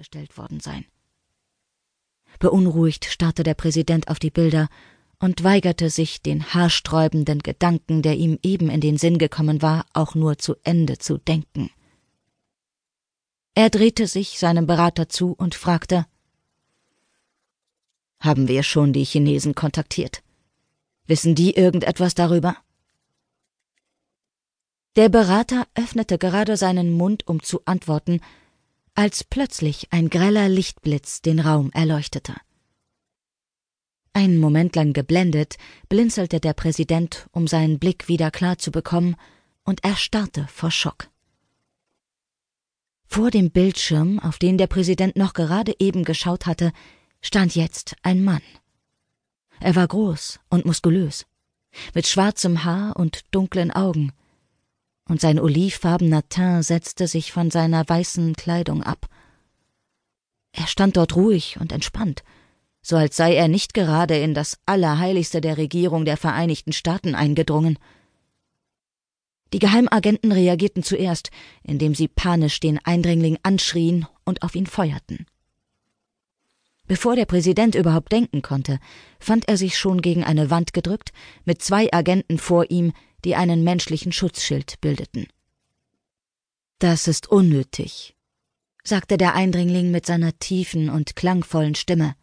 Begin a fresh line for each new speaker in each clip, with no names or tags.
ausgestellt worden sein. Beunruhigt starrte der Präsident auf die Bilder und weigerte sich, den haarsträubenden Gedanken, der ihm eben in den Sinn gekommen war, auch nur zu Ende zu denken. Er drehte sich seinem Berater zu und fragte Haben wir schon die Chinesen kontaktiert? Wissen die irgendetwas darüber? Der Berater öffnete gerade seinen Mund, um zu antworten, als plötzlich ein greller Lichtblitz den Raum erleuchtete. Einen Moment lang geblendet, blinzelte der Präsident, um seinen Blick wieder klar zu bekommen, und erstarrte vor Schock. Vor dem Bildschirm, auf den der Präsident noch gerade eben geschaut hatte, stand jetzt ein Mann. Er war groß und muskulös, mit schwarzem Haar und dunklen Augen, und sein olivfarbener Teint setzte sich von seiner weißen Kleidung ab. Er stand dort ruhig und entspannt, so als sei er nicht gerade in das Allerheiligste der Regierung der Vereinigten Staaten eingedrungen. Die Geheimagenten reagierten zuerst, indem sie panisch den Eindringling anschrien und auf ihn feuerten. Bevor der Präsident überhaupt denken konnte, fand er sich schon gegen eine Wand gedrückt, mit zwei Agenten vor ihm, die einen menschlichen Schutzschild bildeten. Das ist unnötig, sagte der Eindringling mit seiner tiefen und klangvollen Stimme.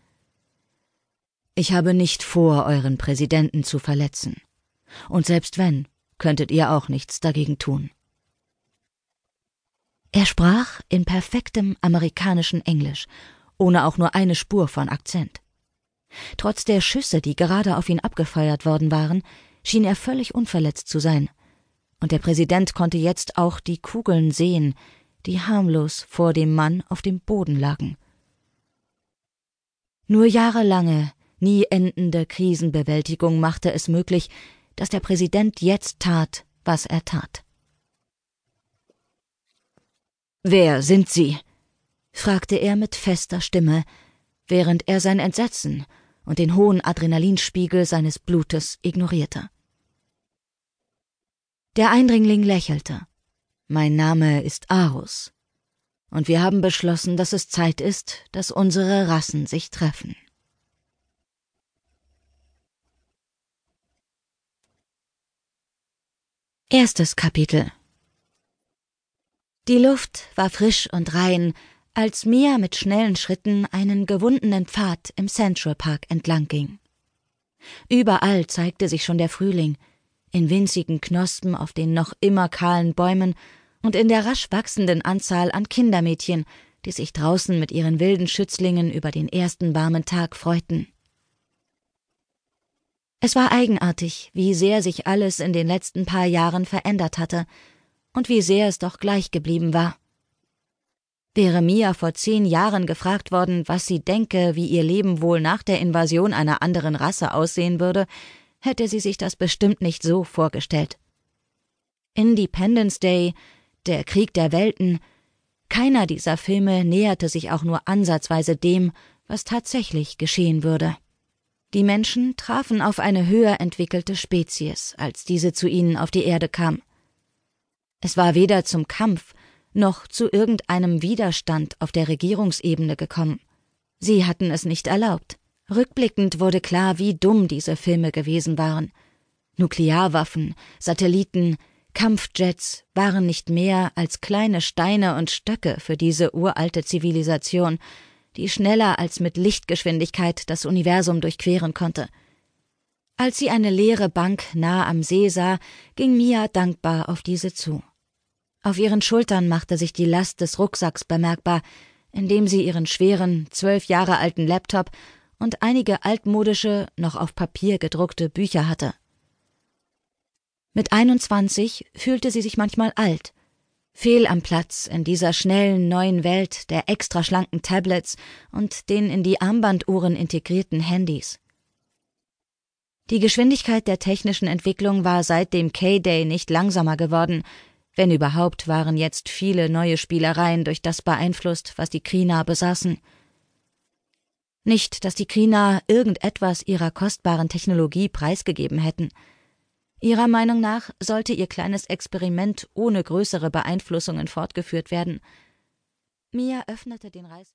Ich habe nicht vor, euren Präsidenten zu verletzen. Und selbst wenn, könntet ihr auch nichts dagegen tun. Er sprach in perfektem amerikanischen Englisch, ohne auch nur eine Spur von Akzent. Trotz der Schüsse, die gerade auf ihn abgefeuert worden waren, schien er völlig unverletzt zu sein, und der Präsident konnte jetzt auch die Kugeln sehen, die harmlos vor dem Mann auf dem Boden lagen. Nur jahrelange, nie endende Krisenbewältigung machte es möglich, dass der Präsident jetzt tat, was er tat. Wer sind Sie? Fragte er mit fester Stimme, während er sein Entsetzen und den hohen Adrenalinspiegel seines Blutes ignorierte. Der Eindringling lächelte. Mein Name ist Arus. Und wir haben beschlossen, dass es Zeit ist, dass unsere Rassen sich treffen. Erstes Kapitel Die Luft war frisch und rein, als Mia mit schnellen Schritten einen gewundenen Pfad im Central Park entlang ging. Überall zeigte sich schon der Frühling, in winzigen Knospen auf den noch immer kahlen Bäumen und in der rasch wachsenden Anzahl an Kindermädchen, die sich draußen mit ihren wilden Schützlingen über den ersten warmen Tag freuten. Es war eigenartig, wie sehr sich alles in den letzten paar Jahren verändert hatte und wie sehr es doch gleich geblieben war. Wäre Mia vor zehn Jahren gefragt worden, was sie denke, wie ihr Leben wohl nach der Invasion einer anderen Rasse aussehen würde, hätte sie sich das bestimmt nicht so vorgestellt. Independence Day, der Krieg der Welten, keiner dieser Filme näherte sich auch nur ansatzweise dem, was tatsächlich geschehen würde. Die Menschen trafen auf eine höher entwickelte Spezies, als diese zu ihnen auf die Erde kam. Es war weder zum Kampf noch zu irgendeinem Widerstand auf der Regierungsebene gekommen. Sie hatten es nicht erlaubt. Rückblickend wurde klar, wie dumm diese Filme gewesen waren. Nuklearwaffen, Satelliten, Kampfjets waren nicht mehr als kleine Steine und Stöcke für diese uralte Zivilisation, die schneller als mit Lichtgeschwindigkeit das Universum durchqueren konnte. Als sie eine leere Bank nah am See sah, ging Mia dankbar auf diese zu. Auf ihren Schultern machte sich die Last des Rucksacks bemerkbar, indem sie ihren schweren, zwölf Jahre alten Laptop und einige altmodische, noch auf Papier gedruckte Bücher hatte. Mit 21 fühlte sie sich manchmal alt, fehl am Platz in dieser schnellen neuen Welt der extra schlanken Tablets und den in die Armbanduhren integrierten Handys. Die Geschwindigkeit der technischen Entwicklung war seit dem K-Day nicht langsamer geworden, wenn überhaupt waren jetzt viele neue Spielereien durch das beeinflusst, was die Krina besaßen – nicht, dass die Krina irgendetwas ihrer kostbaren Technologie preisgegeben hätten. Ihrer Meinung nach sollte ihr kleines Experiment ohne größere Beeinflussungen fortgeführt werden. Mia öffnete den Reis